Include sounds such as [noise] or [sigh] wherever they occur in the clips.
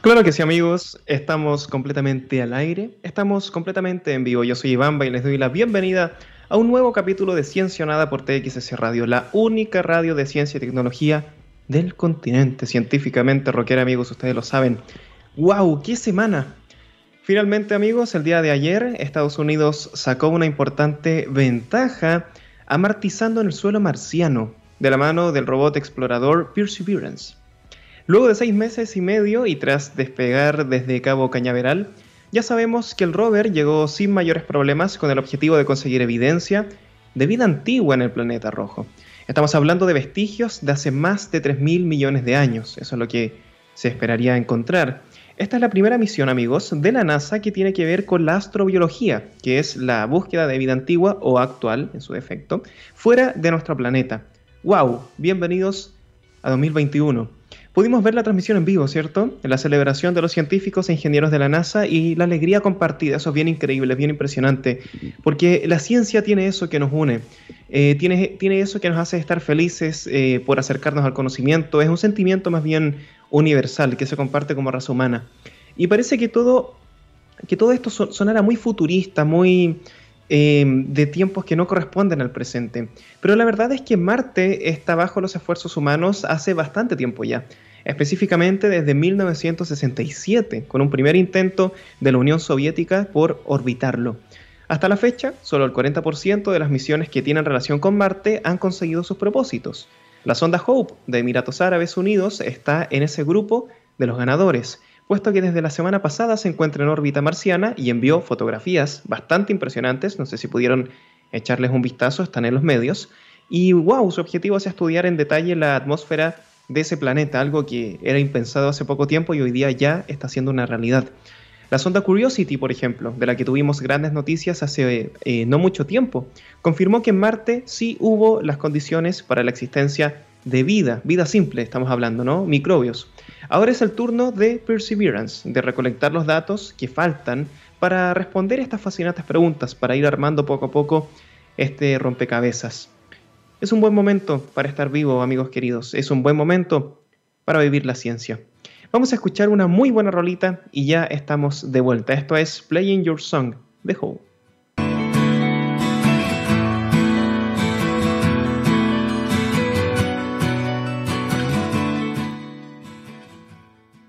Claro que sí, amigos. Estamos completamente al aire. Estamos completamente en vivo. Yo soy Iván y les doy la bienvenida a un nuevo capítulo de Ciencia Nada por TXS Radio, la única radio de ciencia y tecnología del continente. Científicamente rockera, amigos, ustedes lo saben. ¡Wow! ¡Qué semana! Finalmente, amigos, el día de ayer Estados Unidos sacó una importante ventaja amartizando en el suelo marciano de la mano del robot explorador Perseverance. Luego de seis meses y medio y tras despegar desde Cabo Cañaveral, ya sabemos que el rover llegó sin mayores problemas con el objetivo de conseguir evidencia de vida antigua en el planeta rojo. Estamos hablando de vestigios de hace más de 3.000 millones de años, eso es lo que se esperaría encontrar. Esta es la primera misión, amigos, de la NASA que tiene que ver con la astrobiología, que es la búsqueda de vida antigua o actual, en su defecto, fuera de nuestro planeta. ¡Wow! Bienvenidos a 2021. Pudimos ver la transmisión en vivo, ¿cierto? En la celebración de los científicos e ingenieros de la NASA y la alegría compartida. Eso es bien increíble, bien impresionante. Porque la ciencia tiene eso que nos une. Eh, tiene, tiene eso que nos hace estar felices eh, por acercarnos al conocimiento. Es un sentimiento más bien universal que se comparte como raza humana. Y parece que todo, que todo esto sonara muy futurista, muy eh, de tiempos que no corresponden al presente. Pero la verdad es que Marte está bajo los esfuerzos humanos hace bastante tiempo ya específicamente desde 1967, con un primer intento de la Unión Soviética por orbitarlo. Hasta la fecha, solo el 40% de las misiones que tienen relación con Marte han conseguido sus propósitos. La sonda Hope de Emiratos Árabes Unidos está en ese grupo de los ganadores, puesto que desde la semana pasada se encuentra en órbita marciana y envió fotografías bastante impresionantes, no sé si pudieron echarles un vistazo, están en los medios, y wow, su objetivo es estudiar en detalle la atmósfera de ese planeta, algo que era impensado hace poco tiempo y hoy día ya está siendo una realidad. La sonda Curiosity, por ejemplo, de la que tuvimos grandes noticias hace eh, no mucho tiempo, confirmó que en Marte sí hubo las condiciones para la existencia de vida, vida simple estamos hablando, ¿no? Microbios. Ahora es el turno de Perseverance, de recolectar los datos que faltan para responder estas fascinantes preguntas, para ir armando poco a poco este rompecabezas. Es un buen momento para estar vivo, amigos queridos. Es un buen momento para vivir la ciencia. Vamos a escuchar una muy buena rolita y ya estamos de vuelta. Esto es Playing Your Song de Hope.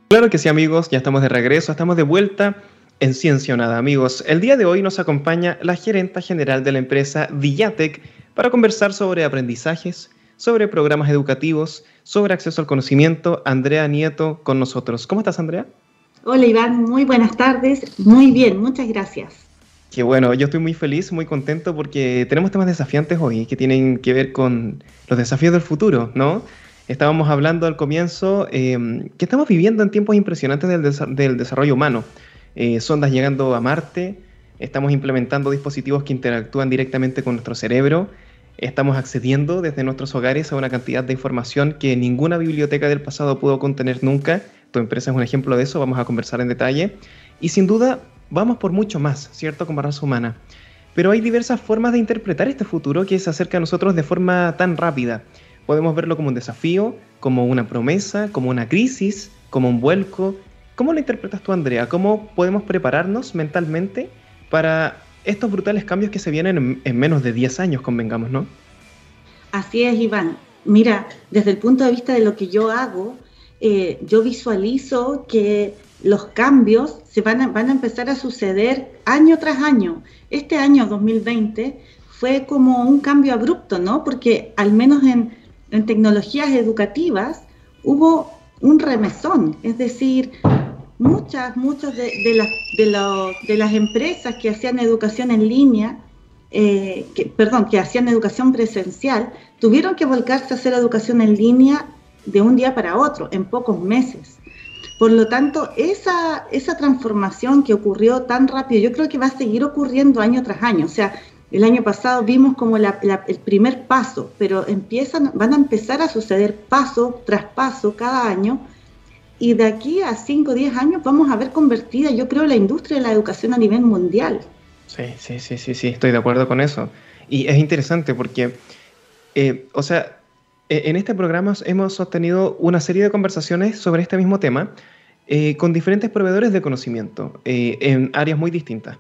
Claro que sí, amigos, ya estamos de regreso, estamos de vuelta en Ciencia Nada, amigos. El día de hoy nos acompaña la gerenta general de la empresa Villatec para conversar sobre aprendizajes, sobre programas educativos, sobre acceso al conocimiento. Andrea Nieto con nosotros. ¿Cómo estás, Andrea? Hola, Iván. Muy buenas tardes. Muy bien, muchas gracias. Qué bueno, yo estoy muy feliz, muy contento porque tenemos temas desafiantes hoy que tienen que ver con los desafíos del futuro, ¿no? Estábamos hablando al comienzo em, que estamos viviendo en tiempos impresionantes del desarrollo humano. Eh, sondas llegando a Marte, estamos implementando dispositivos que interactúan directamente con nuestro cerebro, estamos accediendo desde nuestros hogares a una cantidad de información que ninguna biblioteca del pasado pudo contener nunca. Tu empresa es un ejemplo de eso, vamos a conversar en detalle. Y sin duda, vamos por mucho más, ¿cierto? Como raza humana. Pero hay diversas formas de interpretar este futuro que se acerca a nosotros de forma tan rápida. Podemos verlo como un desafío, como una promesa, como una crisis, como un vuelco, ¿Cómo lo interpretas tú, Andrea? ¿Cómo podemos prepararnos mentalmente para estos brutales cambios que se vienen en, menos de 10 años, convengamos, ¿no? Así es, Iván. Mira, desde el punto de vista de lo que yo hago, eh, yo visualizo que los cambios se van a, van a empezar a suceder año tras año. Este año 2020 fue como un cambio abrupto, ¿no? Porque al menos en, en tecnologías educativas hubo un remesón, es decir, muchas, muchas de, de, las empresas que hacían educación en línea, eh, que, perdón, que hacían educación presencial, tuvieron que volcarse a hacer educación en línea de un día para otro, en pocos meses. Por lo tanto, esa, esa transformación que ocurrió tan rápido, yo creo que va a seguir ocurriendo año tras año. O sea, el año pasado vimos como el primer paso, pero empiezan, van a empezar a suceder paso tras paso cada año y de aquí a 5 o 10 años vamos a ver convertida, yo creo, la industria de la educación a nivel mundial. Sí, sí, sí, sí, sí, estoy de acuerdo con eso. Y es interesante porque, eh, o sea, e, en este programa hemos sostenido una serie de conversaciones sobre este mismo tema eh, con diferentes proveedores de conocimiento eh, en áreas muy distintas.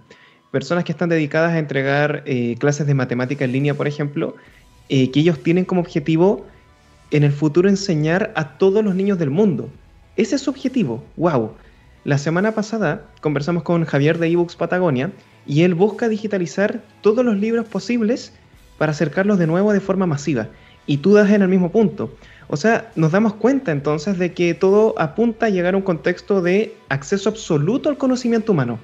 Personas que están dedicadas a entregar clases de matemática en línea, por ejemplo, que ellos tienen como objetivo en el futuro enseñar a todos los niños del mundo. Ese es su objetivo. ¡Wow! La semana pasada conversamos con Javier de eBooks Patagonia y él busca digitalizar todos los libros posibles para acercarlos de nuevo de forma masiva. Y tú das en el mismo punto. O sea, nos damos cuenta entonces de que todo apunta a llegar a un contexto de acceso absoluto al conocimiento humano.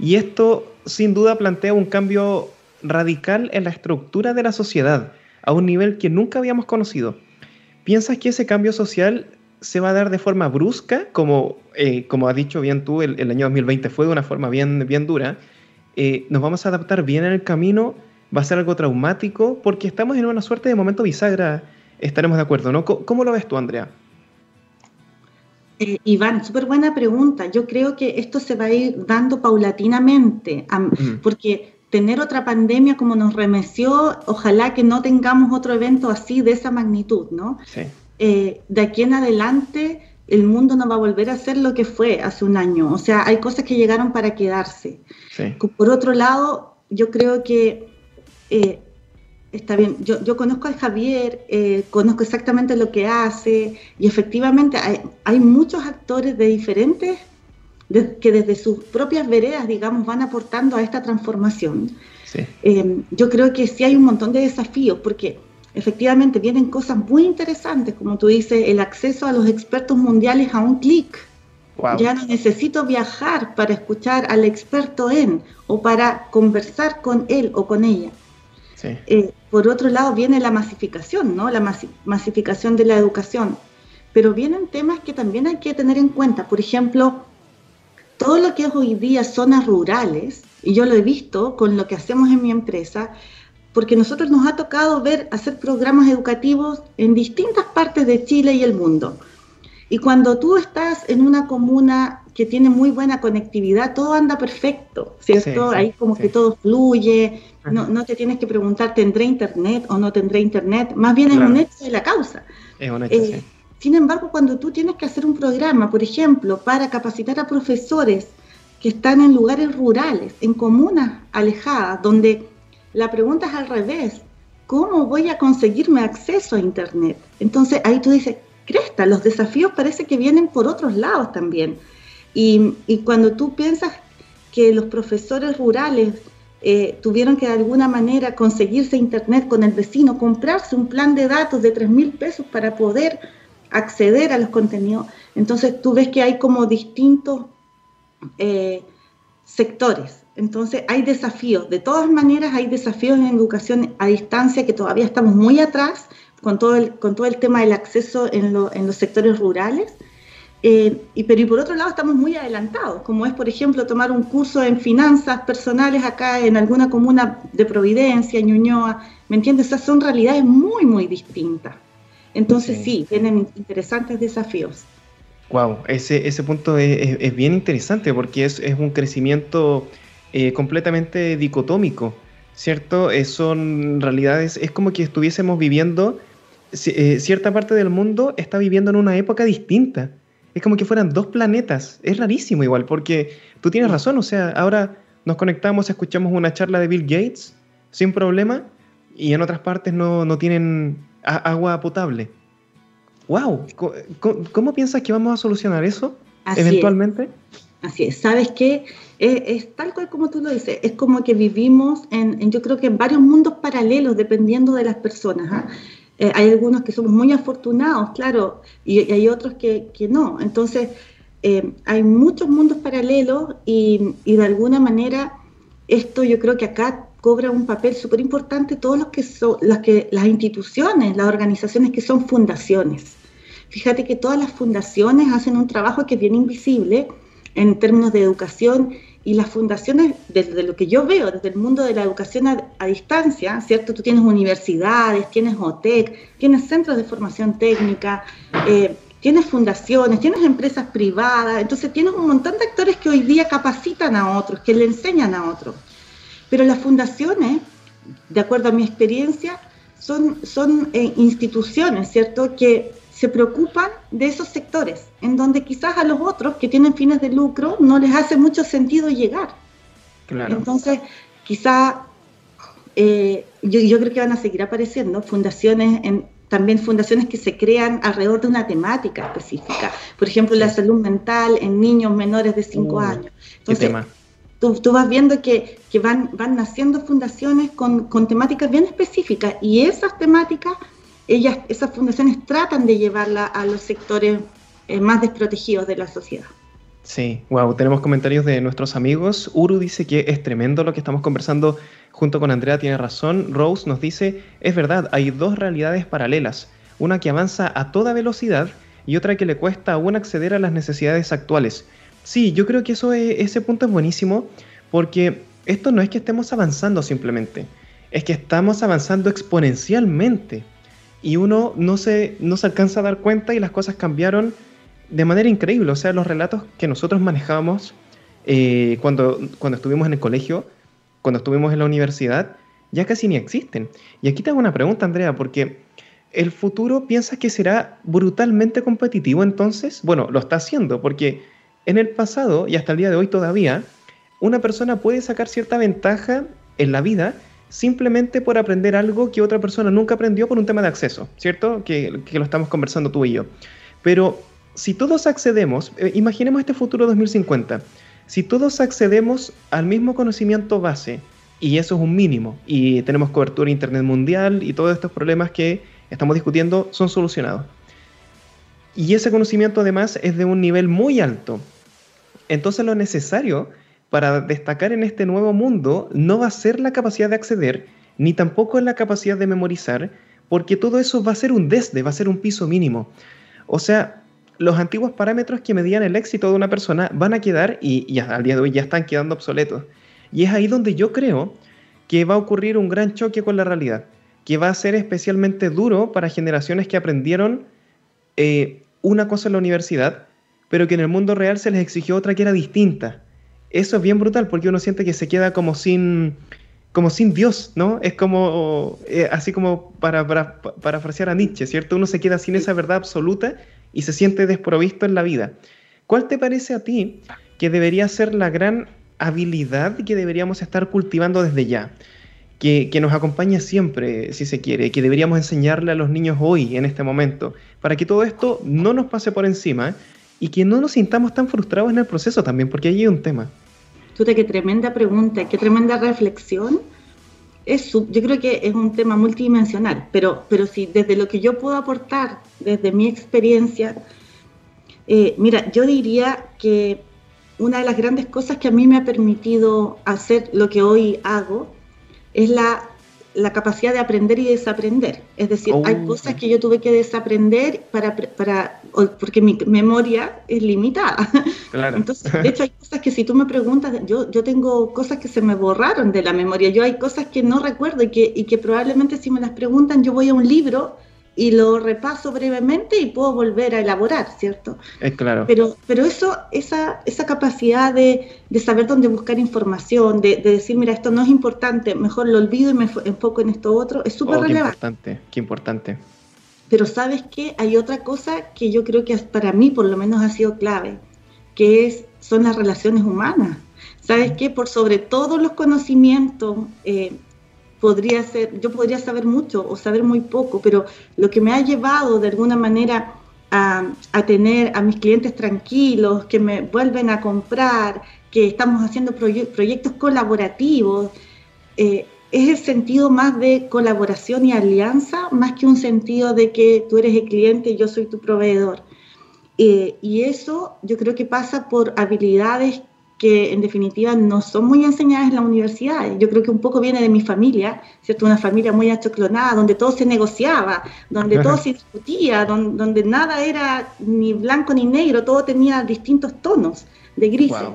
Y esto sin duda plantea un cambio radical en la estructura de la sociedad, a un nivel que nunca habíamos conocido. ¿Piensas que ese cambio social se va a dar de forma brusca, como, eh, como has dicho bien tú, el, año 2020 fue de una forma bien, bien dura? Eh, ¿Nos vamos a adaptar bien en el camino? ¿Va a ser algo traumático? Porque estamos en una suerte de momento bisagra estaremos de acuerdo, ¿no? ¿Cómo, lo ves tú, Andrea? Eh, Iván, súper buena pregunta. Yo creo que esto se va a ir dando paulatinamente, porque tener otra pandemia como nos remeció, ojalá que no tengamos otro evento así de esa magnitud, ¿no? Sí. Eh, de aquí en adelante el mundo no va a volver a ser lo que fue hace un año. O sea, hay cosas que llegaron para quedarse. Sí. Por otro lado, yo creo que eh, Está bien, yo, conozco a Javier, eh, conozco exactamente lo que hace y efectivamente hay, muchos actores de diferentes, que desde sus propias veredas, digamos, van aportando a esta transformación. Eh, yo creo que sí hay un montón de desafíos porque efectivamente vienen cosas muy interesantes, como tú dices, el acceso a los expertos mundiales a un clic. Ya no necesito viajar para escuchar al experto en o para conversar con él o con ella. Eh, por otro lado viene la masificación, ¿no? La masificación de la educación. Pero vienen temas que también hay que tener en cuenta. Por ejemplo, todo lo que es hoy día zonas rurales, y yo lo he visto con lo que hacemos en mi empresa, porque nosotros nos ha tocado ver hacer programas educativos en distintas partes de Chile y el mundo. Y cuando tú estás en una comuna que tiene muy buena conectividad, todo anda perfecto, ¿cierto? Ahí como que todo fluye, no, no, te tienes que preguntar, ¿tendré internet o no tendré internet? Más bien es un hecho de la causa. Es un hecho, eh, Sin embargo, cuando tú tienes que hacer un programa, por ejemplo, para capacitar a profesores que están en lugares rurales, en comunas alejadas, donde la pregunta es al revés, ¿cómo voy a conseguirme acceso a internet? Entonces ahí tú dices, cresta, los desafíos parece que vienen por otros lados también. Y, cuando tú piensas que los profesores rurales eh, tuvieron que de alguna manera conseguirse internet con el vecino, comprarse un plan de datos de 3 mil pesos para poder acceder a los contenidos, entonces tú ves que hay como distintos eh, sectores. Entonces hay desafíos, de todas maneras hay desafíos en educación a distancia que todavía estamos muy atrás con todo el, con todo el tema del acceso en, en los sectores rurales eh, y, pero y por otro lado estamos muy adelantados, como es por ejemplo tomar un curso en finanzas personales acá en alguna comuna de Providencia, Ñuñoa, ¿me entiendes? Esas son realidades muy, muy distintas. Entonces sí, tienen interesantes desafíos. Wow, ese, ese punto es, bien interesante porque es, es un crecimiento eh, completamente dicotómico, ¿cierto? Eh, son realidades, es como que estuviésemos viviendo, cierta parte del mundo está viviendo en una época distinta es como que fueran dos planetas. Es rarísimo igual, porque tú tienes razón, o sea, ahora nos conectamos, escuchamos una charla de Bill Gates sin problema y en otras partes no, no tienen agua potable. ¡Wow! ¿Cómo, piensas que vamos a solucionar eso eventualmente? Así es, ¿sabes qué? Es, tal cual como tú lo dices, es como que vivimos en, yo creo que en varios mundos paralelos dependiendo de las personas. ¿ah? Eh, hay algunos que somos muy afortunados, claro, y, hay otros que, no. Entonces, eh, hay muchos mundos paralelos y, de alguna manera esto yo creo que acá cobra un papel súper importante todos los que son las que las instituciones, las organizaciones que son fundaciones. Fíjate que todas las fundaciones hacen un trabajo que es bien invisible en términos de educación y las fundaciones, desde lo que yo veo, desde el mundo de la educación a, distancia, ¿cierto? Tú tienes universidades, tienes OTEC, tienes centros de formación técnica, eh, tienes fundaciones, tienes empresas privadas, entonces tienes un montón de actores que hoy día capacitan a otros, que le enseñan a otros. Pero las fundaciones, de acuerdo a mi experiencia, son, son eh, instituciones, ¿cierto? Que se preocupan de esos sectores, en donde quizás a los otros que tienen fines de lucro no les hace mucho sentido llegar. Entonces, quizás eh, yo, creo que van a seguir apareciendo fundaciones, en, también fundaciones que se crean alrededor de una temática específica. Por ejemplo, la salud mental en niños menores de 5 uh, años. Entonces, Tú, tú, vas viendo que, que, van, van naciendo fundaciones con, con temáticas bien específicas y esas temáticas ellas, esas fundaciones tratan de llevarla a los sectores eh, más desprotegidos de la sociedad. Sí, wow, tenemos comentarios de nuestros amigos. Uru dice que es tremendo lo que estamos conversando junto con Andrea, tiene razón. Rose nos dice, es verdad, hay dos realidades paralelas, una que avanza a toda velocidad y otra que le cuesta aún acceder a las necesidades actuales. Sí, yo creo que eso ese punto es buenísimo porque esto no es que estemos avanzando simplemente, es que estamos avanzando exponencialmente y uno no se, no se alcanza a dar cuenta y las cosas cambiaron de manera increíble. O sea, los relatos que nosotros manejábamos eh, cuando, cuando estuvimos en el colegio, cuando estuvimos en la universidad, ya casi ni existen. Y aquí te hago una pregunta, Andrea, porque el futuro piensas que será brutalmente competitivo entonces? Bueno, lo está haciendo, porque en el pasado y hasta el día de hoy todavía, una persona puede sacar cierta ventaja en la vida simplemente por aprender algo que otra persona nunca aprendió por un tema de acceso, ¿cierto? Que, lo estamos conversando tú y yo. Pero si todos accedemos, eh, imaginemos este futuro 2050, si todos accedemos al mismo conocimiento base, y eso es un mínimo, y tenemos cobertura Internet mundial y todos estos problemas que estamos discutiendo son solucionados. Y ese conocimiento además es de un nivel muy alto. Entonces lo necesario para destacar en este nuevo mundo no va a ser la capacidad de acceder, ni tampoco la capacidad de memorizar, porque todo eso va a ser un desde, va a ser un piso mínimo. O sea, los antiguos parámetros que medían el éxito de una persona van a quedar y, al día de hoy ya están quedando obsoletos. Y es ahí donde yo creo que va a ocurrir un gran choque con la realidad, que va a ser especialmente duro para generaciones que aprendieron eh, una cosa en la universidad, pero que en el mundo real se les exigió otra que era distinta eso es bien brutal porque uno siente que se queda como sin, como sin Dios, ¿no? Es como, eh, así como para, para, parafrasear a Nietzsche, ¿cierto? Uno se queda sin esa verdad absoluta y se siente desprovisto en la vida. ¿Cuál te parece a ti que debería ser la gran habilidad que deberíamos estar cultivando desde ya? Que, que, nos acompañe siempre, si se quiere, que deberíamos enseñarle a los niños hoy, en este momento, para que todo esto no nos pase por encima y que no nos sintamos tan frustrados en el proceso también, porque ahí hay un tema. Tuta, qué tremenda pregunta, qué tremenda reflexión. Es, yo creo que es un tema multidimensional, pero, pero sí, desde lo que yo puedo aportar, desde mi experiencia, eh, mira, yo diría que una de las grandes cosas que a mí me ha permitido hacer lo que hoy hago es la la capacidad de aprender y desaprender. Es decir, hay oh, cosas que yo tuve que desaprender para, para, porque mi memoria es limitada. Entonces, de hecho, hay cosas que si tú me preguntas, yo, yo tengo cosas que se me borraron de la memoria. Yo hay cosas que no recuerdo y que, y que probablemente si me las preguntan, yo voy a un libro y lo repaso brevemente y puedo volver a elaborar, ¿cierto? Es claro. Pero, pero eso, esa, esa capacidad de, de saber dónde buscar información, de, de, decir, mira, esto no es importante, mejor lo olvido y me enfoco en esto otro, es súper oh, relevante. Qué importante, qué importante. Pero sabes qué, hay otra cosa que yo creo que para mí por lo menos ha sido clave, que es, son las relaciones humanas. ¿Sabes qué? Por sobre todos los conocimientos eh, podría ser, yo podría saber mucho o saber muy poco, pero lo que me ha llevado de alguna manera a, tener a mis clientes tranquilos, que me vuelven a comprar, que estamos haciendo proyectos colaborativos, eh, es el sentido más de colaboración y alianza, más que un sentido de que tú eres el cliente y yo soy tu proveedor. Eh, y eso yo creo que pasa por habilidades que en definitiva no son muy enseñadas en la universidad. Yo creo que un poco viene de mi familia, ¿cierto? Una familia muy achoclonada, donde todo se negociaba, donde todo se discutía, donde, nada era ni blanco ni negro, todo tenía distintos tonos de grises.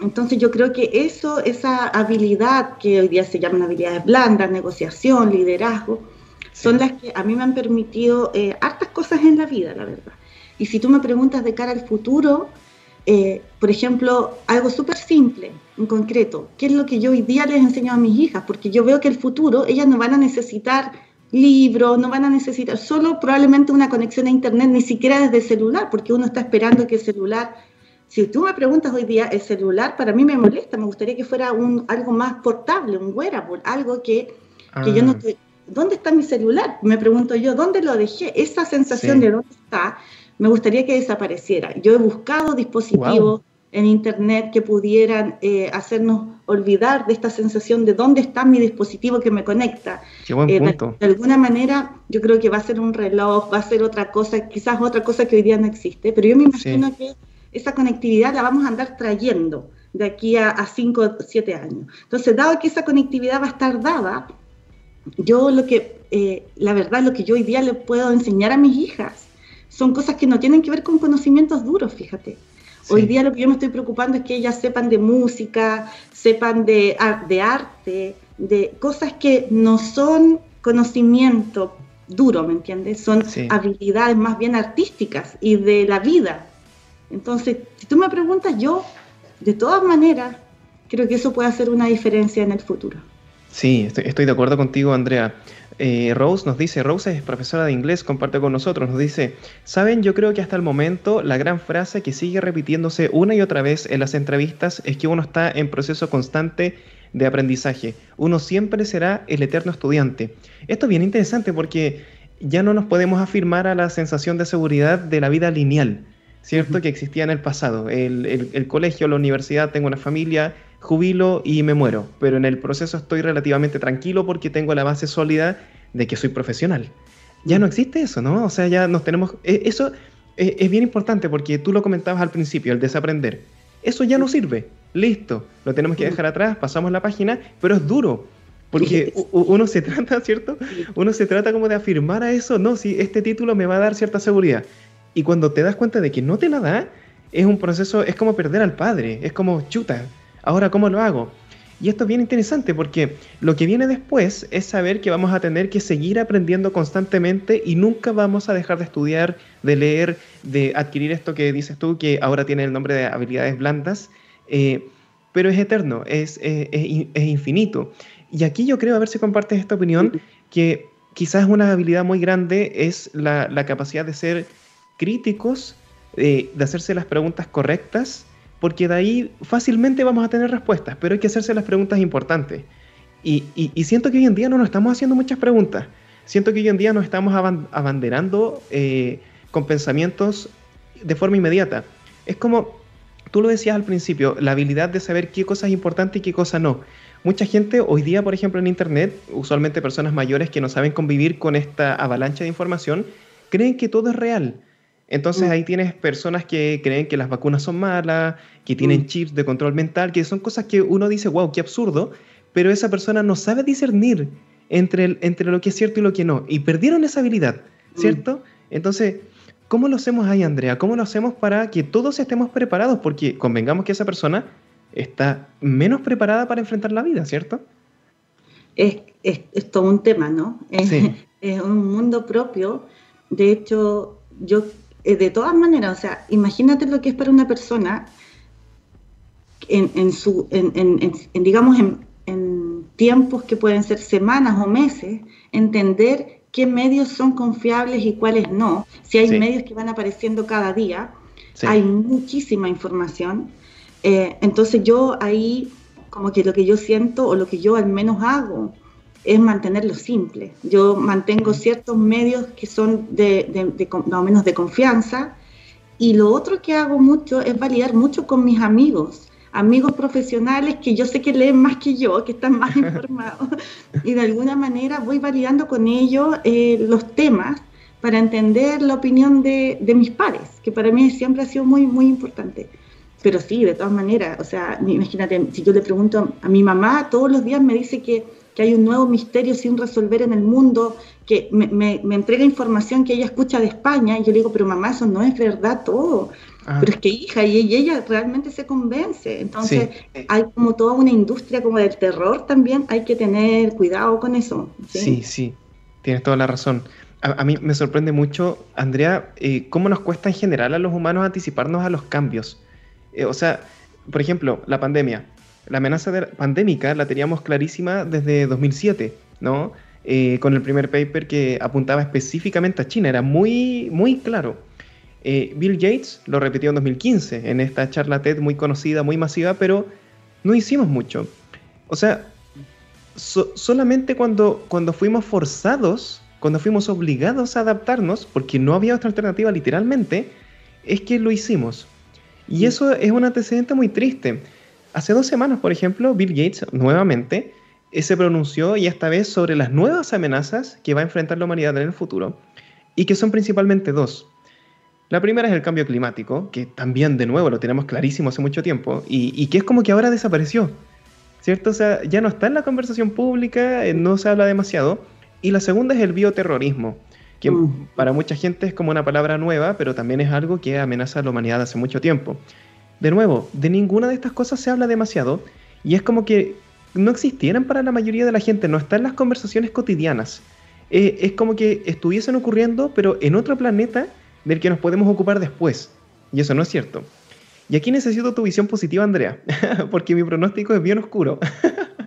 Entonces yo creo que eso, esa habilidad que hoy día se llaman habilidades blandas, negociación, liderazgo, son las que a mí me han permitido eh, hartas cosas en la vida, la verdad. Y si tú me preguntas de cara al futuro, eh, por ejemplo, algo súper simple, en concreto, ¿qué es lo que yo hoy día les enseño a mis hijas? Porque yo veo que el futuro, ellas no van a necesitar libros, no van a necesitar solo probablemente una conexión a Internet, ni siquiera desde celular, porque uno está esperando que el celular, si tú me preguntas hoy día, el celular para mí me molesta, me gustaría que fuera un, algo más portable, un wearable, algo que, que yo no... Ah. ¿Dónde está mi celular? Me pregunto yo, ¿dónde lo dejé? Esa sensación de dónde está, me gustaría que desapareciera. Yo he buscado dispositivos en Internet que pudieran eh, hacernos olvidar de esta sensación de dónde está mi dispositivo que me conecta. Qué buen eh, punto. De, alguna manera, yo creo que va a ser un reloj, va a ser otra cosa, quizás otra cosa que hoy día no existe, pero yo me imagino que esa conectividad la vamos a andar trayendo de aquí a 5 o 7 años. Entonces, dado que esa conectividad va a estar dada, yo lo que, eh, la verdad, lo que yo hoy día le puedo enseñar a mis hijas son cosas que no tienen que ver con conocimientos duros, fíjate. Hoy día lo que yo me estoy preocupando es que ellas sepan de música, sepan de, de arte, de cosas que no son conocimiento duro, ¿me entiendes? Son habilidades más bien artísticas y de la vida. Entonces, si tú me preguntas, yo, de todas maneras, creo que eso puede hacer una diferencia en el futuro. Sí, estoy, de acuerdo contigo, Andrea. Eh, Rose nos dice, Rose es profesora de inglés, comparte con nosotros, nos dice, saben, yo creo que hasta el momento la gran frase que sigue repitiéndose una y otra vez en las entrevistas es que uno está en proceso constante de aprendizaje. Uno siempre será el eterno estudiante. Esto es bien interesante porque ya no nos podemos afirmar a la sensación de seguridad de la vida lineal, ¿cierto? Que existía en el pasado. el colegio, la universidad, tengo una familia, jubilo y me muero, pero en el proceso estoy relativamente tranquilo porque tengo la base sólida de que soy profesional. Ya no existe eso, ¿no? O sea, ya nos tenemos... E, eso e, es bien importante porque tú lo comentabas al principio, el desaprender. Eso ya no sirve. Listo, lo tenemos que dejar atrás, pasamos la página, pero es duro. Porque uno se trata, ¿cierto? Uno se trata como de afirmar a eso, no, si este título me va a dar cierta seguridad. Y cuando te das cuenta de que no te la da, es un proceso, es como perder al padre, es como chuta, Ahora, ¿cómo lo hago? Y esto es bien interesante porque lo que viene después es saber que vamos a tener que seguir aprendiendo constantemente y nunca vamos a dejar de estudiar, de leer, de adquirir esto que dices tú, que ahora tiene el nombre de habilidades blandas, eh, pero es eterno, es, infinito. Y aquí yo creo, a ver si compartes esta opinión, que quizás una habilidad muy grande es la, capacidad de ser críticos, eh, de hacerse las preguntas correctas porque de ahí fácilmente vamos a tener respuestas, pero hay que hacerse las preguntas importantes. Y, siento que hoy en día no nos estamos haciendo muchas preguntas. Siento que hoy en día nos estamos abanderando eh, con pensamientos de forma inmediata. Es como, tú lo decías al principio, la habilidad de saber qué cosa es importante y qué cosa no. Mucha gente hoy día, por ejemplo, en Internet, usualmente personas mayores que no saben convivir con esta avalancha de información, creen que todo es real entonces mm. ahí tienes personas que creen que las vacunas son malas, que tienen mm. chips de control mental, que son cosas que uno dice, wow, qué absurdo, pero esa persona no sabe discernir entre, entre lo que es cierto y lo que no. Y perdieron esa habilidad, mm. ¿cierto? Entonces, ¿cómo lo hacemos ahí, Andrea? ¿Cómo lo hacemos para que todos estemos preparados? Porque convengamos que esa persona está menos preparada para enfrentar la vida, ¿cierto? Es, es, todo un tema, ¿no? Sí. [laughs] es un mundo propio. De hecho, yo eh, de todas maneras, o sea, imagínate lo que es para una persona en, su, en, digamos, en, tiempos que pueden ser semanas o meses, entender qué medios son confiables y cuáles no. Si hay medios que van apareciendo cada día, hay muchísima información. Eh, entonces yo ahí, como que lo que yo siento o lo que yo al menos hago es mantenerlo simple. Yo mantengo ciertos medios que son de, de, más o menos de confianza y lo otro que hago mucho es validar mucho con mis amigos, amigos profesionales que yo sé que leen más que yo, que están más [laughs] informados y de alguna manera voy validando con ellos eh, los temas para entender la opinión de, de, mis pares, que para mí siempre ha sido muy, muy importante. Pero sí, de todas maneras, o sea, imagínate, si yo le pregunto a mi mamá, todos los días me dice que que hay un nuevo misterio sin resolver en el mundo, que me, entrega información que ella escucha de España, y yo le digo, pero mamá, eso no es verdad todo. Ah. Pero es que hija, y, ella realmente se convence. Entonces, hay como toda una industria como del terror también, hay que tener cuidado con eso. Sí, sí, tienes toda la razón. A, mí me sorprende mucho, Andrea, eh, cómo nos cuesta en general a los humanos anticiparnos a los cambios. Eh, o sea, por ejemplo, la pandemia la amenaza pandémica la teníamos clarísima desde 2007, ¿no? Eh, con el primer paper que apuntaba específicamente a China, era muy, muy claro. Eh, Bill Gates lo repitió en 2015, en esta charla TED muy conocida, muy masiva, pero no hicimos mucho. O sea, solamente cuando, cuando fuimos forzados, cuando fuimos obligados a adaptarnos, porque no había otra alternativa literalmente, es que lo hicimos. Y eso es un antecedente muy triste. Hace dos semanas, por ejemplo, Bill Gates nuevamente se pronunció y esta vez sobre las nuevas amenazas que va a enfrentar la humanidad en el futuro, y que son principalmente dos. La primera es el cambio climático, que también de nuevo lo tenemos clarísimo hace mucho tiempo, y, que es como que ahora desapareció, ¿cierto? O sea, ya no está en la conversación pública, eh, no se habla demasiado. Y la segunda es el bioterrorismo, que mm. para mucha gente es como una palabra nueva, pero también es algo que amenaza a la humanidad hace mucho tiempo. De nuevo, de ninguna de estas cosas se habla demasiado, y es como que no existieran para la mayoría de la gente, no están en las conversaciones cotidianas. Eh, es como que estuviesen ocurriendo, pero en otro planeta del que nos podemos ocupar después. Y eso no es cierto. Y aquí necesito tu visión positiva, Andrea, [laughs] porque mi pronóstico es bien oscuro.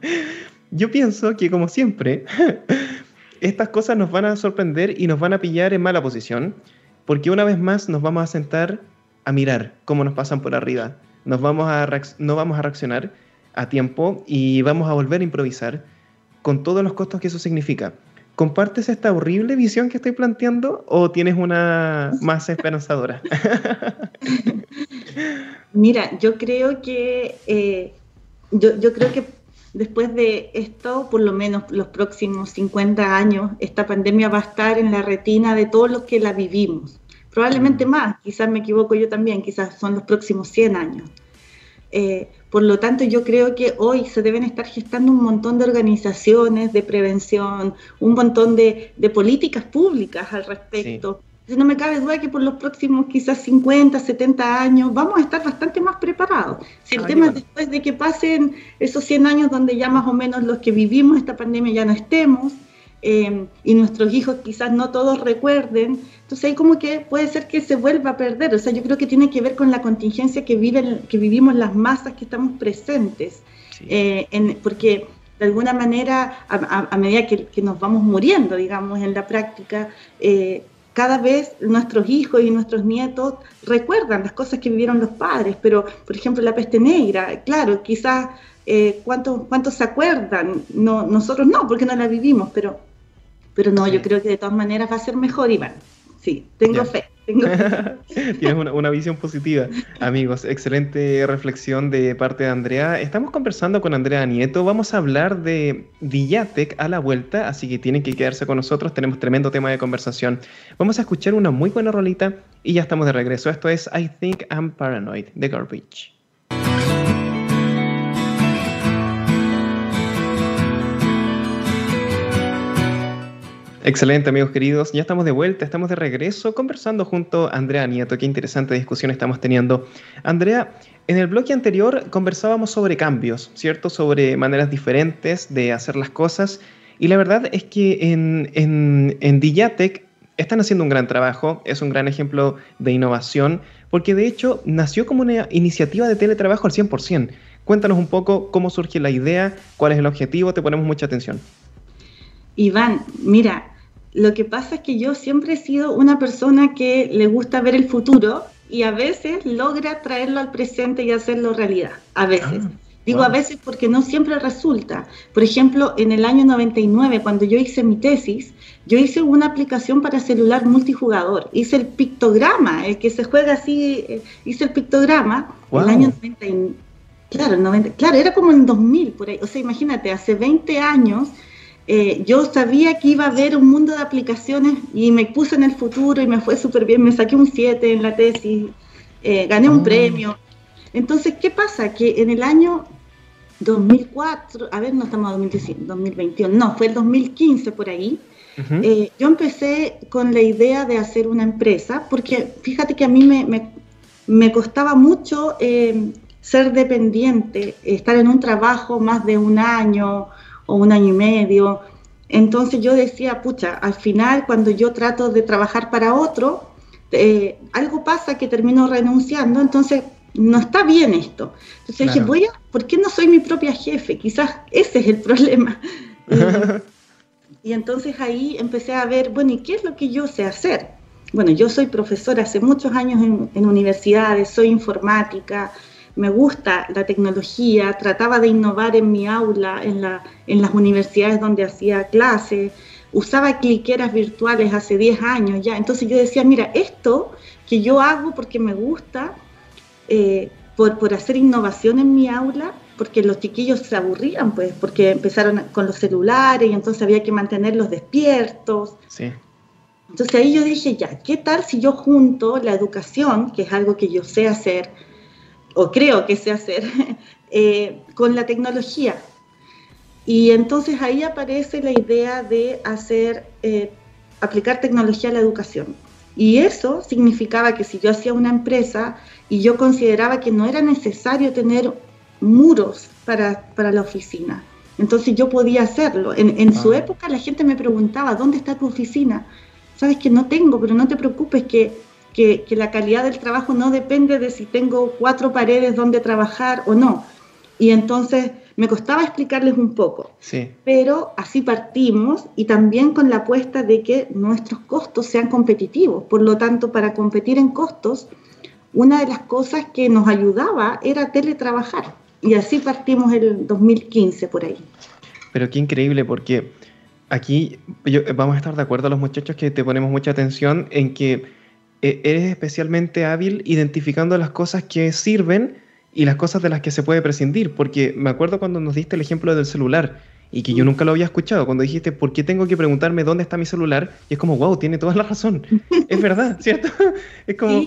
[laughs] Yo pienso que, como siempre, [laughs] estas cosas nos van a sorprender y nos van a pillar en mala posición, porque una vez más nos vamos a sentar a mirar cómo nos pasan por arriba. Nos vamos a no vamos a reaccionar a tiempo y vamos a volver a improvisar con todos los costos que eso significa. ¿Compartes esta horrible visión que estoy planteando o tienes una más [laughs] esperanzadora? [laughs] Mira, yo creo que eh, yo, yo, creo que después de esto, por lo menos los próximos 50 años, esta pandemia va a estar en la retina de todos los que la vivimos. Probablemente mm. más, quizás me equivoco yo también, quizás son los próximos 100 años. Eh, por lo tanto, yo creo que hoy se deben estar gestando un montón de organizaciones de prevención, un montón de, políticas públicas al respecto. No me cabe duda que por los próximos quizás 50, 70 años vamos a estar bastante más preparados. Si el tema es después de que pasen esos 100 años donde ya más o menos los que vivimos esta pandemia ya no estemos, eh, y nuestros hijos quizás no todos recuerden, entonces ahí como que puede ser que se vuelva a perder. O sea, yo creo que tiene que ver con la contingencia que, viven, que vivimos las masas que estamos presentes. Eh, porque de alguna manera, a, medida que, nos vamos muriendo, digamos, en la práctica, eh, cada vez nuestros hijos y nuestros nietos recuerdan las cosas que vivieron los padres, pero, por ejemplo, la peste negra, claro, quizás eh, ¿cuántos, ¿cuántos se acuerdan? No, nosotros no, porque no la vivimos, pero, pero no, yo creo que de todas maneras va a ser mejor, Iván. Sí, tengo fe. [laughs] Tienes una, visión positiva, amigos. Excelente reflexión de parte de Andrea. Estamos conversando con Andrea Nieto. Vamos a hablar de Villatec a la vuelta, así que tienen que quedarse con nosotros. Tenemos tremendo tema de conversación. Vamos a escuchar una muy buena rolita y ya estamos de regreso. Esto es I Think I'm Paranoid de Garbage. Excelente, amigos queridos. Ya estamos de vuelta, estamos de regreso conversando junto a Andrea Nieto. Qué interesante discusión estamos teniendo. Andrea, en el bloque anterior conversábamos sobre cambios, ¿cierto? Sobre maneras diferentes de hacer las cosas. Y la verdad es que en, en, en están haciendo un gran trabajo, es un gran ejemplo de innovación, porque de hecho nació como una iniciativa de teletrabajo al 100%. Cuéntanos un poco cómo surge la idea, cuál es el objetivo, te ponemos mucha atención. Iván, mira, lo que pasa es que yo siempre he sido una persona que le gusta ver el futuro y a veces logra traerlo al presente y hacerlo realidad. A veces. Ah, Digo a veces porque no siempre resulta. Por ejemplo, en el año 99, cuando yo hice mi tesis, yo hice una aplicación para celular multijugador. Hice el pictograma, el que se juega así, eh, hice el pictograma. El año 90, claro, 90, claro, era como en 2000 por ahí. O sea, imagínate, hace 20 años eh, yo sabía que iba a haber un mundo de aplicaciones y me puse en el futuro y me fue súper bien, me saqué un 7 en la tesis, eh, gané un ah. premio. Entonces, ¿qué pasa? Que en el año 2004, a ver, no estamos en 2021, no, fue el 2015 por ahí, eh, yo empecé con la idea de hacer una empresa, porque fíjate que a mí me, me costaba mucho ser dependiente, estar en un trabajo más de un año, o un año y medio. Entonces yo decía, pucha, al final cuando yo trato de trabajar para otro, eh, algo pasa que termino renunciando, entonces no está bien esto. Entonces dije, voy a, ¿por qué no soy mi propia jefe? Quizás ese es el problema. [laughs] Y entonces ahí empecé a ver, bueno, ¿y qué es lo que yo sé hacer? Bueno, yo soy profesora hace muchos años en, universidades, soy informática, me gusta la tecnología, trataba de innovar en mi aula, en, la, en las universidades donde hacía clases, usaba cliqueras virtuales hace 10 años ya. Entonces yo decía, mira, esto que yo hago porque me gusta, eh, por, por hacer innovación en mi aula, porque los chiquillos se aburrían, pues, porque empezaron con los celulares y entonces había que mantenerlos despiertos. Sí. Entonces ahí yo dije, ya, ¿qué tal si yo junto la educación, que es algo que yo sé hacer, o creo que sé hacer, [laughs] eh, con la tecnología? Y entonces ahí aparece la idea de hacer, eh, aplicar tecnología a la educación. Y eso significaba que si yo hacía una empresa y yo consideraba que no era necesario tener muros para, para la oficina, entonces yo podía hacerlo. En, en su ah. época la gente me preguntaba, ¿dónde está tu oficina? Sabes que no tengo, pero no te preocupes que, que, que la calidad del trabajo no depende de si tengo cuatro paredes donde trabajar o no. Y entonces me costaba explicarles un poco, sí. pero así partimos y también con la apuesta de que nuestros costos sean competitivos. Por lo tanto, para competir en costos, una de las cosas que nos ayudaba era teletrabajar. Y así partimos el 2015 por ahí. Pero qué increíble, porque aquí vamos a estar de acuerdo los muchachos que te ponemos mucha atención en que eres especialmente hábil identificando las cosas que sirven y las cosas de las que se puede prescindir, porque me acuerdo cuando nos diste el ejemplo del celular y que yo nunca lo había escuchado, cuando dijiste, ¿por qué tengo que preguntarme dónde está mi celular? Y es como, wow, tiene toda la razón. [laughs] es verdad, ¿cierto? [laughs] es como,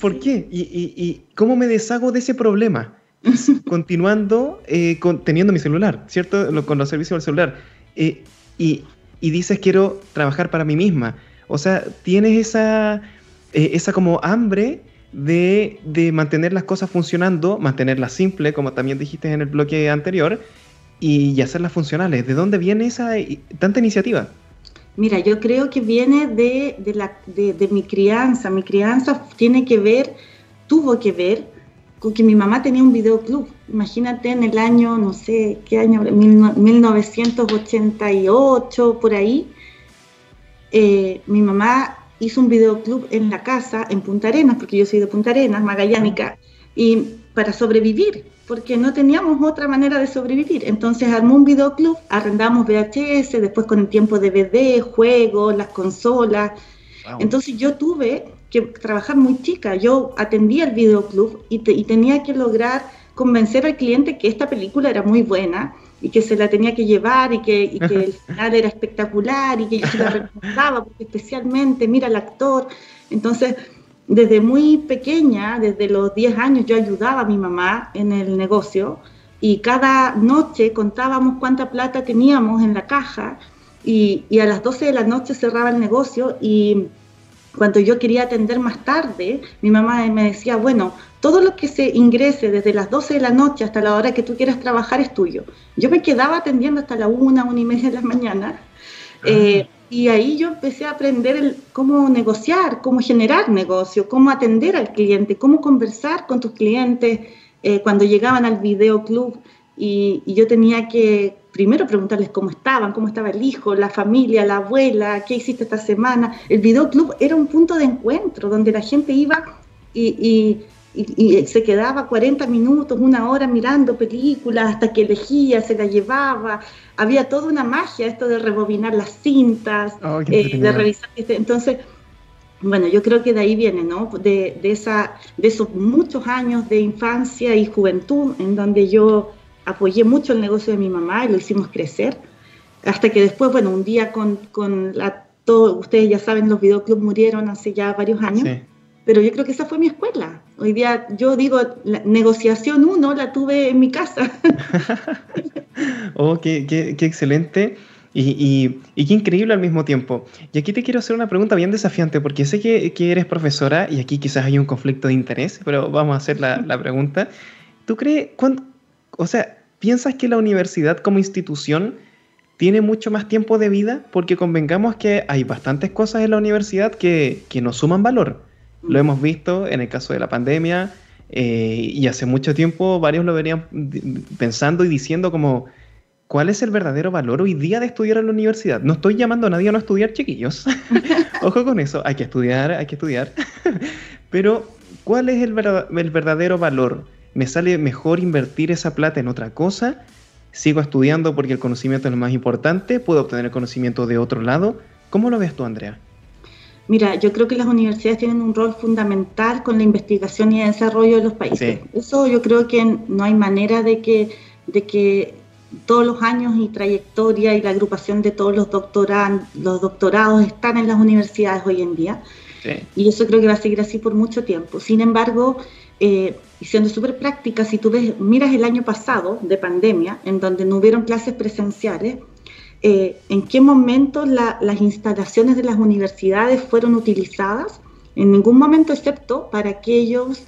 ¿por qué? Y, y, cómo me deshago de ese problema? [laughs] Continuando eh, con, teniendo mi celular, ¿cierto? con los servicios del celular. Eh, y, y, dices, quiero trabajar para mí misma. O sea, tienes esa, eh, esa como hambre de, de, mantener las cosas funcionando, mantenerlas simples, como también dijiste en el bloque anterior, y, y hacerlas funcionales. ¿De dónde viene esa tanta iniciativa? Mira, yo creo que viene de, de, la, de, mi crianza. Mi crianza tiene que ver, tuvo que ver con que mi mamá tenía un videoclub. Imagínate en el año, no sé qué año, 1988, por ahí, eh, mi mamá hizo un videoclub en la casa, en Punta Arenas, porque yo soy de Punta Arenas, magallánica, y para sobrevivir, porque no teníamos otra manera de sobrevivir. Entonces armó un videoclub, arrendamos VHS, después con el tiempo DVD, juegos, las consolas. Entonces yo tuve que trabajar muy chica. Yo atendía el videoclub y, y tenía que lograr convencer al cliente que esta película era muy buena y que se la tenía que llevar y que, y que el [laughs] final era espectacular y que yo se la recomendaba porque especialmente mira al actor. Entonces, desde muy pequeña, desde los 10 años, yo ayudaba a mi mamá en el negocio y cada noche contábamos cuánta plata teníamos en la caja y, y a las 12 de la noche cerraba el negocio y cuando yo quería atender más tarde, mi mamá me decía, bueno, todo lo que se ingrese desde las 12 de la noche hasta la hora que tú quieras trabajar es tuyo. Yo me quedaba atendiendo hasta la una, una y media de la mañana. Ah. Eh, y ahí yo empecé a aprender cómo negociar, cómo generar negocio, cómo atender al cliente, cómo conversar con tus clientes eh, cuando llegaban al videoclub. Y, y yo tenía que primero preguntarles cómo estaban, cómo estaba el hijo, la familia, la abuela, qué hiciste esta semana. El videoclub era un punto de encuentro donde la gente iba y, se quedaba 40 minutos, una hora mirando películas hasta que elegía, se la llevaba. Había toda una magia esto de rebobinar las cintas, oh, eh, de revisar. Este, entonces, bueno, yo creo que de ahí viene, ¿no? De, de, esa, de esos muchos años de infancia y juventud en donde yo apoyé mucho el negocio de mi mamá y lo hicimos crecer, hasta que después, bueno, un día con, con la, todo, ustedes ya saben, los videoclubs murieron hace ya varios años, pero yo creo que esa fue mi escuela. Hoy día yo digo, la negociación uno la tuve en mi casa. [laughs] oh, qué, qué, qué excelente. Y, y, y, qué increíble al mismo tiempo. Y aquí te quiero hacer una pregunta bien desafiante, porque sé que, que eres profesora y aquí quizás hay un conflicto de interés, pero vamos a hacer la, la [laughs] pregunta. ¿Tú crees, cuánto, o sea, ¿piensas que la universidad como institución tiene mucho más tiempo de vida? Porque convengamos que hay bastantes cosas en la universidad que, que nos suman valor. Lo hemos visto en el caso de la pandemia eh, y hace mucho tiempo varios lo venían pensando y diciendo como, ¿cuál es el verdadero valor hoy día de estudiar en la universidad? No estoy llamando a nadie a no estudiar, chiquillos. [laughs] Ojo con eso, hay que estudiar, hay que estudiar. [laughs] Pero, ¿cuál es el, verdadero valor? ¿Me sale mejor invertir esa plata en otra cosa? ¿Sigo estudiando porque el conocimiento es lo más importante? ¿Puedo obtener conocimiento de otro lado? ¿Cómo lo ves tú, Andrea? Mira, yo creo que las universidades tienen un rol fundamental con la investigación y el desarrollo de los países. Eso yo creo que no hay manera de que, de que todos los años y trayectoria y la agrupación de todos los, los doctorados están en las universidades hoy en día. Y eso creo que va a seguir así por mucho tiempo. Sin embargo, eh, y siendo súper práctica, si tú ves, miras el año pasado de pandemia, en donde no hubieron clases presenciales, eh, en qué momento las instalaciones de las universidades fueron utilizadas, en ningún momento excepto para aquellos,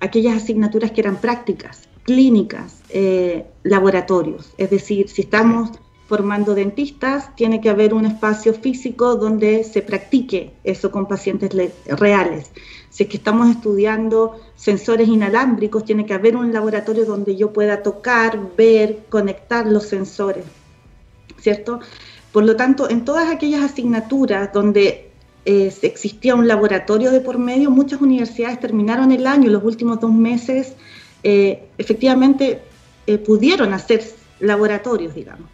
aquellas asignaturas que eran prácticas, clínicas, eh, laboratorios. Es decir, si estamos formando dentistas, tiene que haber un espacio físico donde se practique eso con pacientes reales. Si es que estamos estudiando sensores inalámbricos, tiene que haber un laboratorio donde yo pueda tocar, ver, conectar los sensores. ¿Cierto? Por lo tanto, en todas aquellas asignaturas donde eh, existía un laboratorio de por medio, muchas universidades terminaron el año, los últimos dos meses, eh, efectivamente eh, pudieron hacer laboratorios, digamos.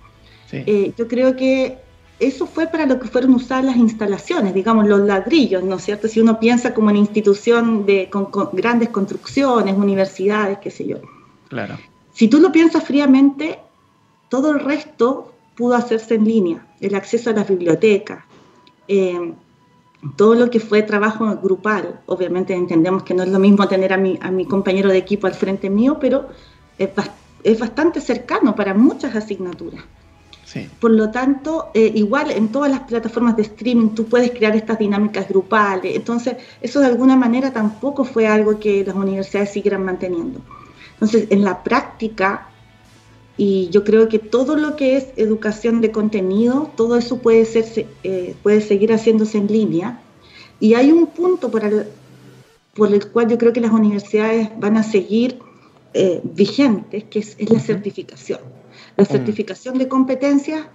yo creo que eso fue para lo que fueron usadas las instalaciones, digamos, los ladrillos, ¿no es cierto? Si uno piensa como en institución de con grandes construcciones, universidades, qué sé yo. Claro. Si tú lo piensas fríamente, todo el resto pudo hacerse en línea, el acceso a las bibliotecas, eh, todo lo que fue trabajo grupal. Obviamente entendemos que no es lo mismo tener a mi, a mi compañero de equipo al frente mío, pero es, es bastante cercano para muchas asignaturas. Por lo tanto, eh, igual en todas las plataformas de streaming tú puedes crear estas dinámicas grupales. Entonces, eso de alguna manera tampoco fue algo que las universidades siguieran manteniendo. Entonces, en la práctica, y yo creo que todo lo que es educación de contenido, todo eso puede, ser, eh, puede seguir haciéndose en línea. Y hay un punto por el, por el cual yo creo que las universidades van a seguir eh, vigentes, que es, la certificación. La mm. certificación de competencias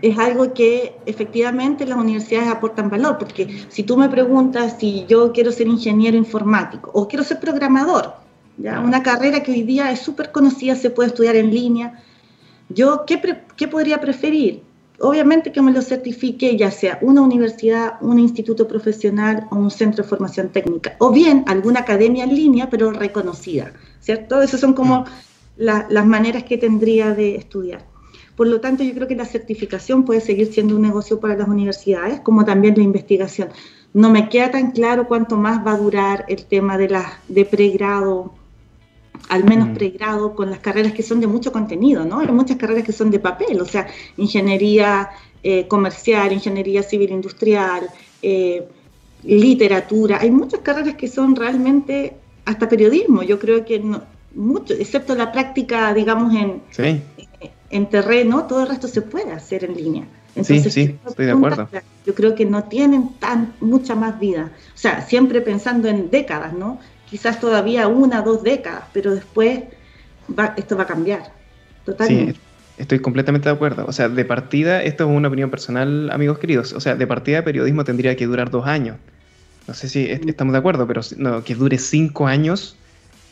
es algo que efectivamente las universidades aportan valor, porque si tú me preguntas si yo quiero ser ingeniero informático o quiero ser programador, una carrera que hoy día es súper conocida, se puede estudiar en línea. Yo, ¿qué, ¿qué, podría preferir? Obviamente que me lo certifique ya sea una universidad, un instituto profesional o un centro de formación técnica, o bien alguna academia en línea, pero reconocida, ¿cierto? Esas son como las maneras que tendría de estudiar. Por lo tanto, yo creo que la certificación puede seguir siendo un negocio para las universidades, como también la investigación. No me queda tan claro cuánto más va a durar el tema de, la, de pregrado al menos mm. pregrado, con las carreras que son de mucho contenido, ¿no? Hay muchas carreras que son de papel, o sea, ingeniería eh, comercial, ingeniería civil industrial, eh, literatura, hay muchas carreras que son realmente hasta periodismo, yo creo que no, mucho, excepto la práctica, digamos, en, en terreno, todo el resto se puede hacer en línea. Entonces, sí, sí, estoy de acuerdo. Yo creo que no tienen tan mucha más vida. O sea, siempre pensando en décadas, ¿no? Quizás todavía una, dos décadas, pero después esto va a cambiar. Totalmente. Sí, estoy completamente de acuerdo. O sea, de partida, esto es una opinión personal, amigos queridos. O sea, de partida periodismo tendría que durar dos años. No sé si estamos de acuerdo, pero no, que dure cinco años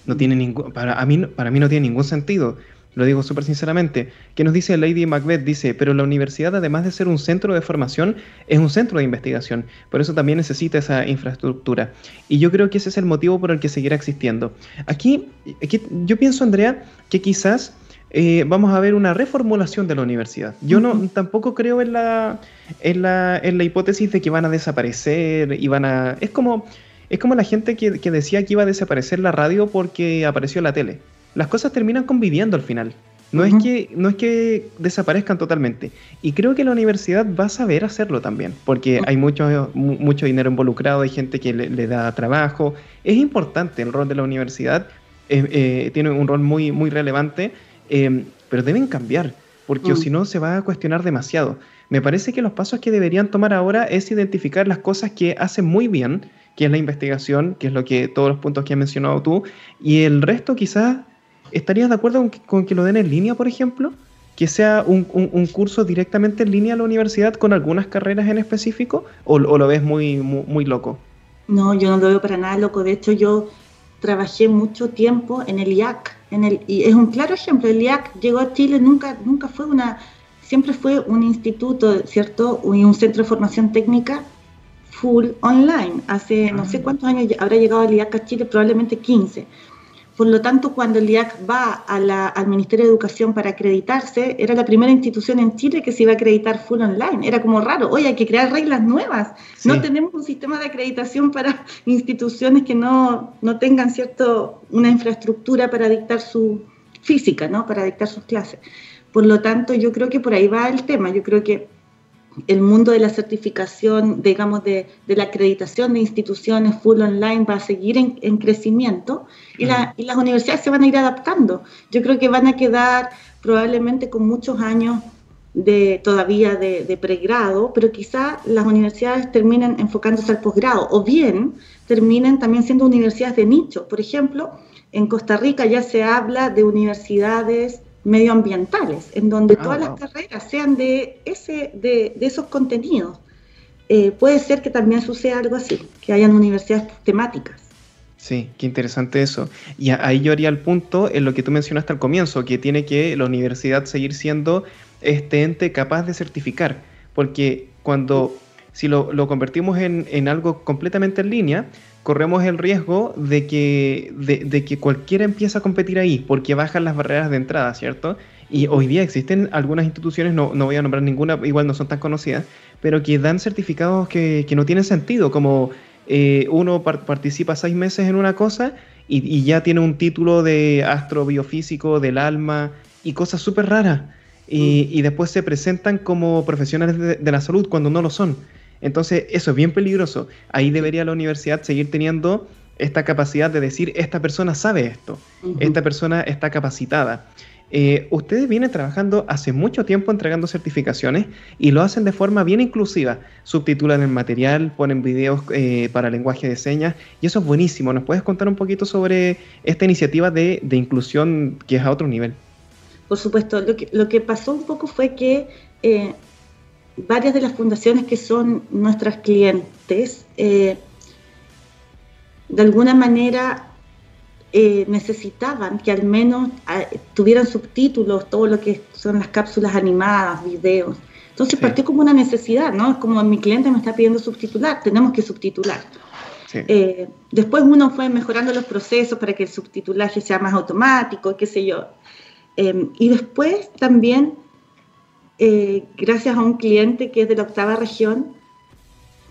no tiene ningún, para, a mí, para mí no tiene ningún sentido lo digo súper sinceramente, que nos dice Lady Macbeth, dice, pero la universidad además de ser un centro de formación, es un centro de investigación, por eso también necesita esa infraestructura. Y yo creo que ese es el motivo por el que seguirá existiendo. Aquí, yo pienso, Andrea, que quizás eh, vamos a ver una reformulación de la universidad. Yo no tampoco creo en la, en la, en la hipótesis de que van a desaparecer y van a... Es como, es como la gente que, que decía que iba a desaparecer la radio porque apareció la tele las cosas terminan conviviendo al final. No, es que, no es que desaparezcan totalmente. Y creo que la universidad va a saber hacerlo también, porque hay mucho, mucho dinero involucrado, hay gente que le, da trabajo. Es importante el rol de la universidad, eh, eh, tiene un rol muy, muy relevante, eh, pero deben cambiar, porque si no se va a cuestionar demasiado. Me parece que los pasos que deberían tomar ahora es identificar las cosas que hacen muy bien, que es la investigación, que es lo que todos los puntos que has mencionado tú, y el resto quizás ¿Estarías de acuerdo con que, lo den en línea, por ejemplo? que sea un, curso directamente en línea a la universidad con algunas carreras en específico o, lo ves muy, muy, loco? No, yo no lo veo para nada loco. De hecho, yo trabajé mucho tiempo en el IAC, en el, y es un claro ejemplo. El IAC llegó a Chile, nunca, nunca fue una, siempre fue un instituto, ¿cierto? Y un centro de formación técnica full online. Hace no sé ah. cuántos años habrá llegado el IAC a Chile, probablemente 15 por lo tanto, cuando el IAC va al Ministerio de Educación para acreditarse, era la primera institución en Chile que se iba a acreditar full online. Era como raro, oye, hay que crear reglas nuevas. No tenemos un sistema de acreditación para [laughs] instituciones que no, no tengan cierto, una infraestructura para dictar su física, ¿no? para dictar sus clases. Por lo tanto, yo creo que por ahí va el tema. Yo creo que el mundo de la certificación, digamos, de, la acreditación de instituciones full online va a seguir en, crecimiento y, las universidades se van a ir adaptando. Yo creo que van a quedar probablemente con muchos años de todavía de, pregrado, pero quizá las universidades terminen enfocándose al posgrado o bien terminen también siendo universidades de nicho. Por ejemplo, en Costa Rica ya se habla de universidades medioambientales, en donde ah, todas las carreras sean de, ese, de, esos contenidos. Eh, puede ser que también suceda algo así, que hayan universidades temáticas. Sí, qué interesante eso. Y ahí yo haría el punto en lo que tú mencionaste al comienzo, que tiene que la universidad seguir siendo este ente capaz de certificar, porque cuando, si lo, lo convertimos en, en, algo completamente en línea, corremos el riesgo de que, de, que cualquiera empiece a competir ahí, porque bajan las barreras de entrada, ¿cierto? Y hoy día existen algunas instituciones, no, no voy a nombrar ninguna, igual no son tan conocidas, pero que dan certificados que, no tienen sentido, como eh, uno participa seis meses en una cosa y, ya tiene un título de astrobiofísico del alma y cosas súper raras. Y, y, después se presentan como profesionales de la salud cuando no lo son. Entonces, eso es bien peligroso. Ahí debería la universidad seguir teniendo esta capacidad de decir, esta persona sabe esto, esta persona está capacitada. Eh, ustedes vienen trabajando hace mucho tiempo entregando certificaciones y lo hacen de forma bien inclusiva. Subtitulan el material, ponen videos eh, para lenguaje de señas y eso es buenísimo. ¿Nos puedes contar un poquito sobre esta iniciativa de, inclusión que es a otro nivel? Por supuesto, lo que, pasó un poco fue que eh, varias de las fundaciones que son nuestras clientes, eh, de alguna manera eh, necesitaban que al menos ah, tuvieran subtítulos, todo lo que son las cápsulas animadas, videos. Entonces partió como una necesidad, ¿no? Es como mi cliente me está pidiendo subtitular, tenemos que subtitular. Eh, después uno fue mejorando los procesos para que el subtitulaje sea más automático, qué sé yo. y después también eh, gracias a un cliente que es de la octava región,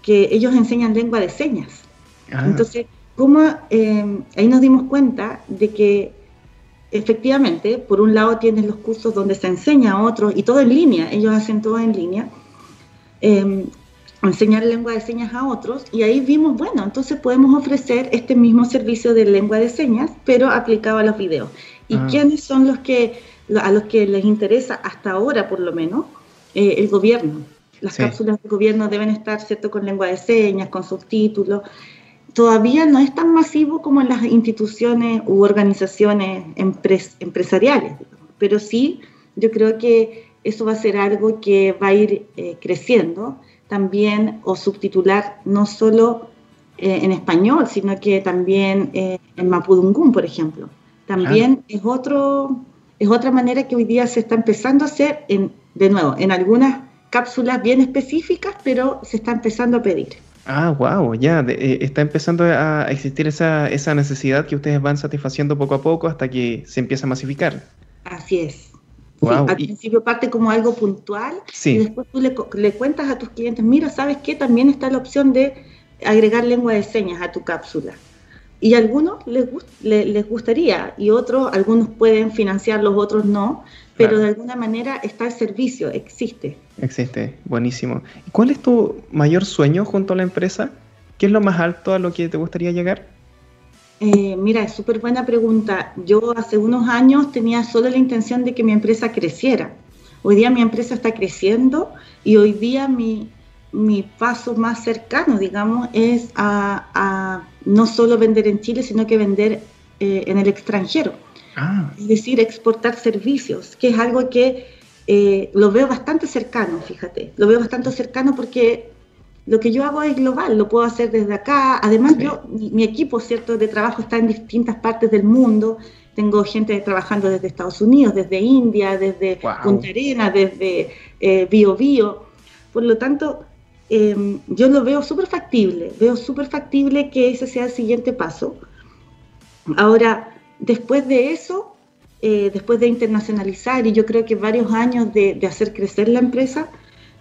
que ellos enseñan lengua de señas. Ah. Entonces, ¿cómo, eh, ahí nos dimos cuenta de que efectivamente, por un lado tienes los cursos donde se enseña a otros, y todo en línea, ellos hacen todo en línea, em, enseñar lengua de señas a otros, y ahí vimos, bueno, entonces podemos ofrecer este mismo servicio de lengua de señas, pero aplicado a los videos. ¿Y ah. quiénes son los que a los que les interesa hasta ahora por lo menos eh, el gobierno. Las cápsulas del gobierno deben estar, ¿cierto?, con lengua de señas, con subtítulos. Todavía no es tan masivo como en las instituciones u organizaciones empresariales, pero sí, yo creo que eso va a ser algo que va a ir eh, creciendo también o subtitular no solo eh, en español, sino que también en mapudungún, por ejemplo. También es otro es otra manera que hoy día se está empezando a hacer, en, de nuevo, en algunas cápsulas bien específicas, pero se está empezando a pedir. Ah, wow, ya, eh, está empezando a existir esa, esa necesidad que ustedes van satisfaciendo poco a poco hasta que se empieza a masificar. Así es. al principio parte como algo puntual y después tú le, le, cuentas a tus clientes, mira, ¿sabes qué? También está la opción de agregar lengua de señas a tu cápsula y a algunos les, les, gustaría y otros, algunos pueden financiar, los otros no, pero de alguna manera está el servicio, existe. Existe, buenísimo. ¿Y cuál es tu mayor sueño junto a la empresa? ¿Qué es lo más alto a lo que te gustaría llegar? Eh, mira, es súper buena pregunta. Yo hace unos años tenía solo la intención de que mi empresa creciera. Hoy día mi empresa está creciendo y hoy día mi, mi paso más cercano, digamos, es a, no solo vender en Chile, sino que vender eh, en el extranjero. Ah. Es decir, exportar servicios, que es algo que eh, lo veo bastante cercano, fíjate, lo veo bastante cercano porque lo que yo hago es global, lo puedo hacer desde acá. Además, yo, mi, equipo, ¿cierto?, de trabajo está en distintas partes del mundo. Tengo gente trabajando desde Estados Unidos, desde India, desde Punta Arenas, desde eh, Bio Bio. Por lo tanto, em, yo lo veo súper factible, veo súper factible que ese sea el siguiente paso. Ahora, después de eso, eh, después de internacionalizar y yo creo que varios años de, de hacer crecer la empresa,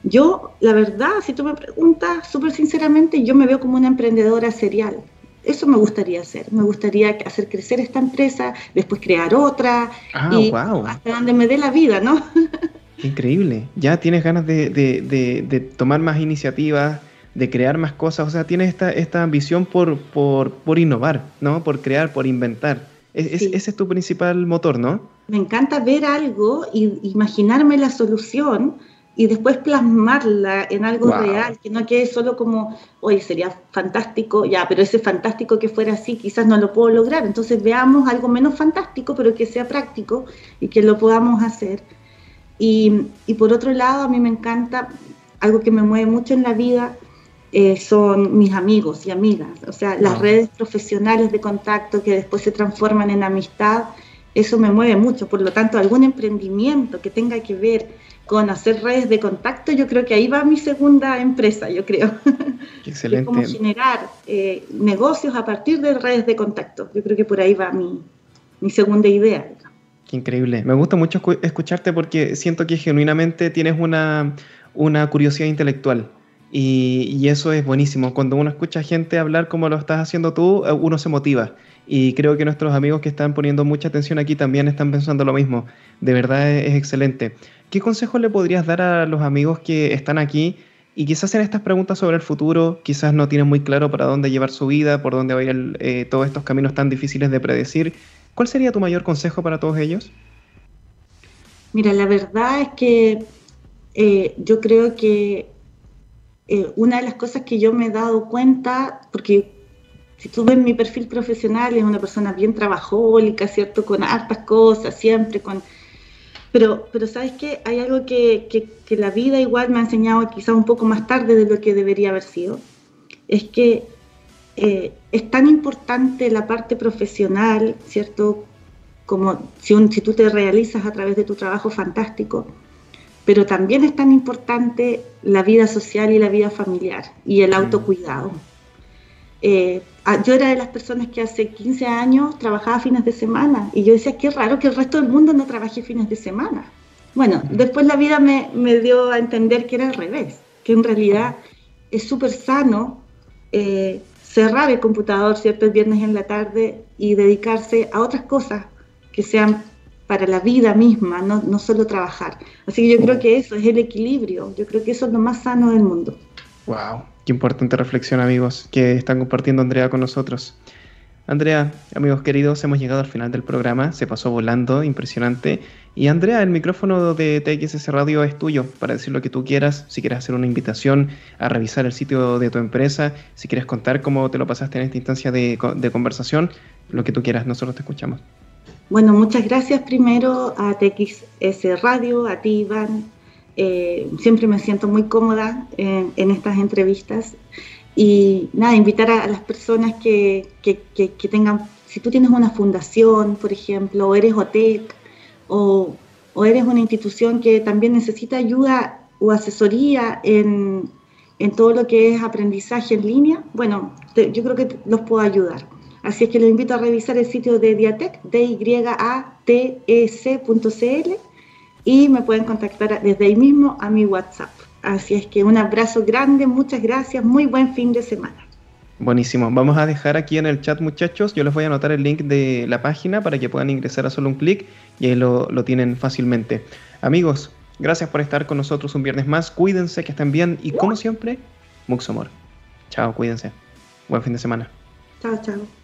yo, la verdad, si tú me preguntas súper sinceramente, yo me veo como una emprendedora serial. Eso me gustaría hacer. Me gustaría hacer crecer esta empresa, después crear otra ah, y hasta donde me dé la vida, ¿no? [laughs] Increíble. Ya tienes ganas de, tomar más iniciativas, de crear más cosas. O sea, tienes esta, esta ambición por, por, innovar, ¿no? Por crear, por inventar. ese es tu principal motor, ¿no? Me encanta ver algo y imaginarme la solución y después plasmarla en algo real, que no quede solo como, oye, sería fantástico, ya, pero ese fantástico que fuera así quizás no lo puedo lograr, entonces veamos algo menos fantástico, pero que sea práctico y que lo podamos hacer. Y, y por otro lado, a mí me encanta, algo que me mueve mucho en la vida, eh, son mis amigos y amigas, o sea, las redes profesionales de contacto que después se transforman en amistad, eso me mueve mucho, por lo tanto, algún emprendimiento que tenga que ver con hacer redes de contacto, yo creo que ahí va mi segunda empresa, yo creo. Excelente. Cómo generar eh, negocios a partir de redes de contacto. Yo creo que por ahí va mi, mi segunda idea. Increíble. Me gusta mucho escucharte porque siento que genuinamente tienes una, una curiosidad intelectual. Y, y, eso es buenísimo. Cuando uno escucha gente hablar como lo estás haciendo tú, eh, uno se motiva. Y creo que nuestros amigos que están poniendo mucha atención aquí también están pensando lo mismo. De verdad es, excelente. ¿Qué consejo le podrías dar a los amigos que están aquí y quizás hacen estas preguntas sobre el futuro, quizás no tienen muy claro para dónde llevar su vida, por dónde vayan eh, todos estos caminos tan difíciles de predecir? ¿Cuál sería tu mayor consejo para todos ellos? Mira, la verdad es que eh, yo creo que eh, una de las cosas que yo me he dado cuenta, porque si tú ves mi perfil profesional, es una persona bien trabajólica, ¿cierto? Con hartas cosas, siempre con... Pero, pero ¿sabes qué? Hay algo que, que, la vida igual me ha enseñado quizás un poco más tarde de lo que debería haber sido. Es que eh, es tan importante la parte profesional, ¿cierto? Como si, un, si tú te realizas a través de tu trabajo fantástico, pero también es tan importante la vida social y la vida familiar y el autocuidado. Eh, yo era de las personas que hace 15 años trabajaba fines de semana y yo decía, qué raro que el resto del mundo no trabaje fines de semana. Bueno, después la vida me, dio a entender que era al revés, que en realidad es súper sano eh, cerrar el computador cierto el viernes en la tarde y dedicarse a otras cosas que sean para la vida misma, no, no solo trabajar. Así que yo creo que eso es el equilibrio, yo creo que eso es lo más sano del mundo. Wow, qué importante reflexión, amigos, que están compartiendo Andrea con nosotros. Andrea, amigos queridos, hemos llegado al final del programa, se pasó volando, impresionante. Y Andrea, el micrófono de TXS Radio es tuyo para decir lo que tú quieras, si quieres hacer una invitación a revisar el sitio de tu empresa, si quieres contar cómo te lo pasaste en esta instancia de, conversación, lo que tú quieras, nosotros te escuchamos. Bueno, muchas gracias primero a TXS Radio, a ti Iván, eh, siempre me siento muy cómoda en, estas entrevistas. Y nada, invitar a, las personas que, tengan, si tú tienes una fundación, por ejemplo, o eres OTEC, o, eres una institución que también necesita ayuda o asesoría en, todo lo que es aprendizaje en línea, bueno, yo creo que los puedo ayudar. Así es que los invito a revisar el sitio de Diatec, d y a t -C y me pueden contactar desde ahí mismo a mi WhatsApp. Así es que un abrazo grande, muchas gracias, muy buen fin de semana. Buenísimo. Vamos a dejar aquí en el chat, muchachos. Yo les voy a anotar el link de la página para que puedan ingresar a solo un clic y ahí lo, lo tienen fácilmente. Amigos, gracias por estar con nosotros un viernes más. Cuídense, que estén bien y como siempre, mucho amor. Chao, cuídense. Buen fin de semana. Chao, chao.